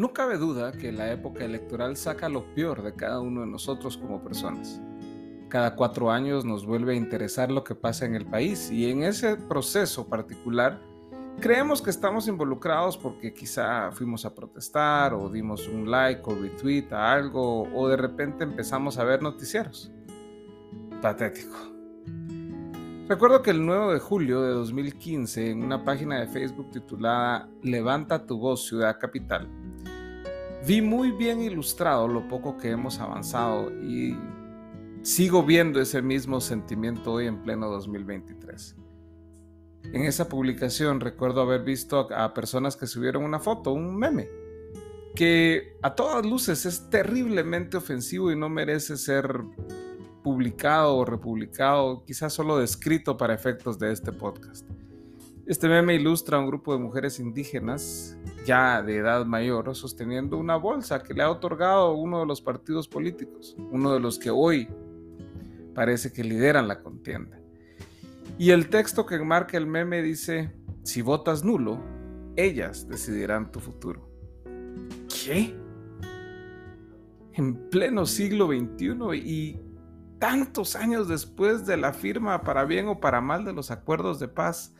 No cabe duda que la época electoral saca lo peor de cada uno de nosotros como personas. Cada cuatro años nos vuelve a interesar lo que pasa en el país y en ese proceso particular creemos que estamos involucrados porque quizá fuimos a protestar o dimos un like o retweet a algo o de repente empezamos a ver noticieros. Patético. Recuerdo que el 9 de julio de 2015, en una página de Facebook titulada Levanta tu voz Ciudad Capital, vi muy bien ilustrado lo poco que hemos avanzado y sigo viendo ese mismo sentimiento hoy en pleno 2023. En esa publicación recuerdo haber visto a personas que subieron una foto, un meme, que a todas luces es terriblemente ofensivo y no merece ser publicado o republicado, quizás solo descrito para efectos de este podcast. Este meme ilustra a un grupo de mujeres indígenas, ya de edad mayor, sosteniendo una bolsa que le ha otorgado uno de los partidos políticos, uno de los que hoy parece que lideran la contienda. Y el texto que enmarca el meme dice, si votas nulo, ellas decidirán tu futuro. ¿Qué? En pleno siglo XXI y tantos años después de la firma para bien o para mal de los acuerdos de paz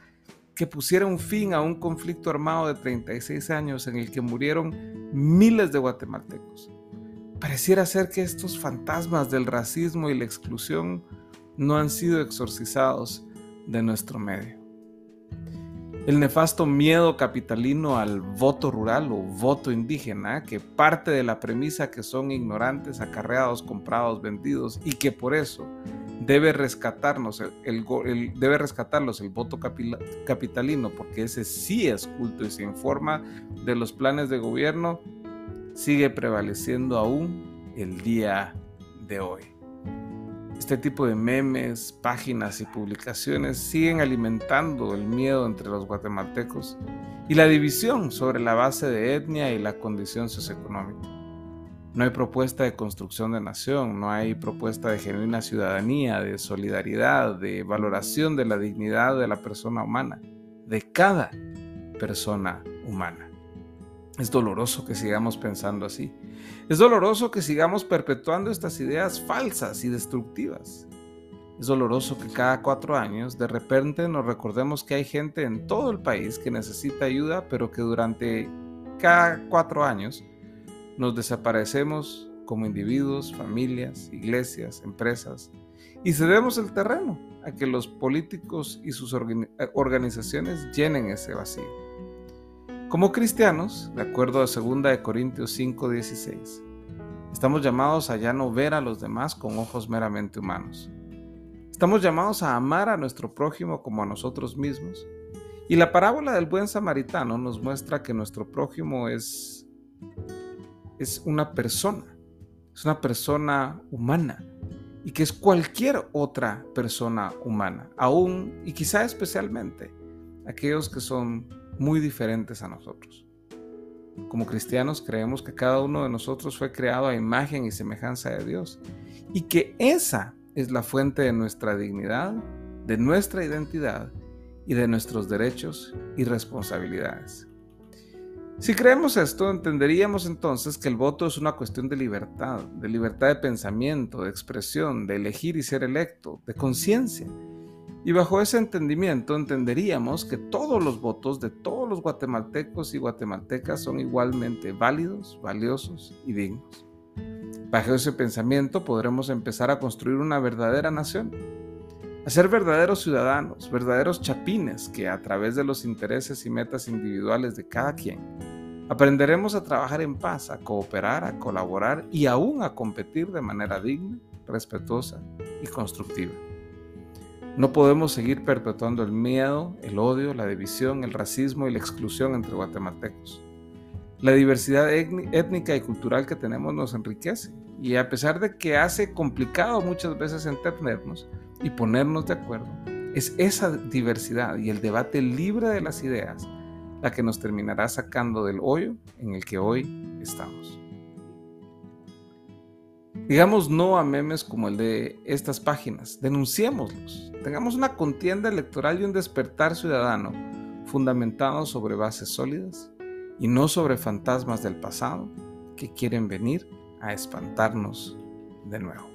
que pusieron fin a un conflicto armado de 36 años en el que murieron miles de guatemaltecos. Pareciera ser que estos fantasmas del racismo y la exclusión no han sido exorcizados de nuestro medio el nefasto miedo capitalino al voto rural o voto indígena, que parte de la premisa que son ignorantes, acarreados, comprados, vendidos y que por eso debe rescatarnos el, debe rescatarlos el voto capitalino, porque ese sí es culto y se informa de los planes de gobierno, sigue prevaleciendo aún el día de hoy. Este tipo de memes, páginas y publicaciones siguen alimentando el miedo entre los guatemaltecos y la división sobre la base de etnia y la condición socioeconómica. No hay propuesta de construcción de nación, no hay propuesta de genuina ciudadanía, de solidaridad, de valoración de la dignidad de la persona humana, de cada persona humana. Es doloroso que sigamos pensando así. Es doloroso que sigamos perpetuando estas ideas falsas y destructivas. Es doloroso que cada cuatro años de repente nos recordemos que hay gente en todo el país que necesita ayuda, pero que durante cada cuatro años nos desaparecemos como individuos, familias, iglesias, empresas, y cedemos el terreno a que los políticos y sus organizaciones llenen ese vacío. Como cristianos, de acuerdo a 2 Corintios 5:16, estamos llamados a ya no ver a los demás con ojos meramente humanos. Estamos llamados a amar a nuestro prójimo como a nosotros mismos. Y la parábola del buen samaritano nos muestra que nuestro prójimo es, es una persona, es una persona humana y que es cualquier otra persona humana, aún y quizá especialmente aquellos que son muy diferentes a nosotros. Como cristianos creemos que cada uno de nosotros fue creado a imagen y semejanza de Dios y que esa es la fuente de nuestra dignidad, de nuestra identidad y de nuestros derechos y responsabilidades. Si creemos esto, entenderíamos entonces que el voto es una cuestión de libertad, de libertad de pensamiento, de expresión, de elegir y ser electo, de conciencia y bajo ese entendimiento entenderíamos que todos los votos de todos los guatemaltecos y guatemaltecas son igualmente válidos, valiosos y dignos. Bajo ese pensamiento podremos empezar a construir una verdadera nación, a ser verdaderos ciudadanos, verdaderos chapines que a través de los intereses y metas individuales de cada quien, aprenderemos a trabajar en paz, a cooperar, a colaborar y aún a competir de manera digna, respetuosa y constructiva. No podemos seguir perpetuando el miedo, el odio, la división, el racismo y la exclusión entre guatemaltecos. La diversidad étnica y cultural que tenemos nos enriquece y a pesar de que hace complicado muchas veces entendernos y ponernos de acuerdo, es esa diversidad y el debate libre de las ideas la que nos terminará sacando del hoyo en el que hoy estamos. Digamos no a memes como el de estas páginas, denunciémoslos. Tengamos una contienda electoral y un despertar ciudadano fundamentado sobre bases sólidas y no sobre fantasmas del pasado que quieren venir a espantarnos de nuevo.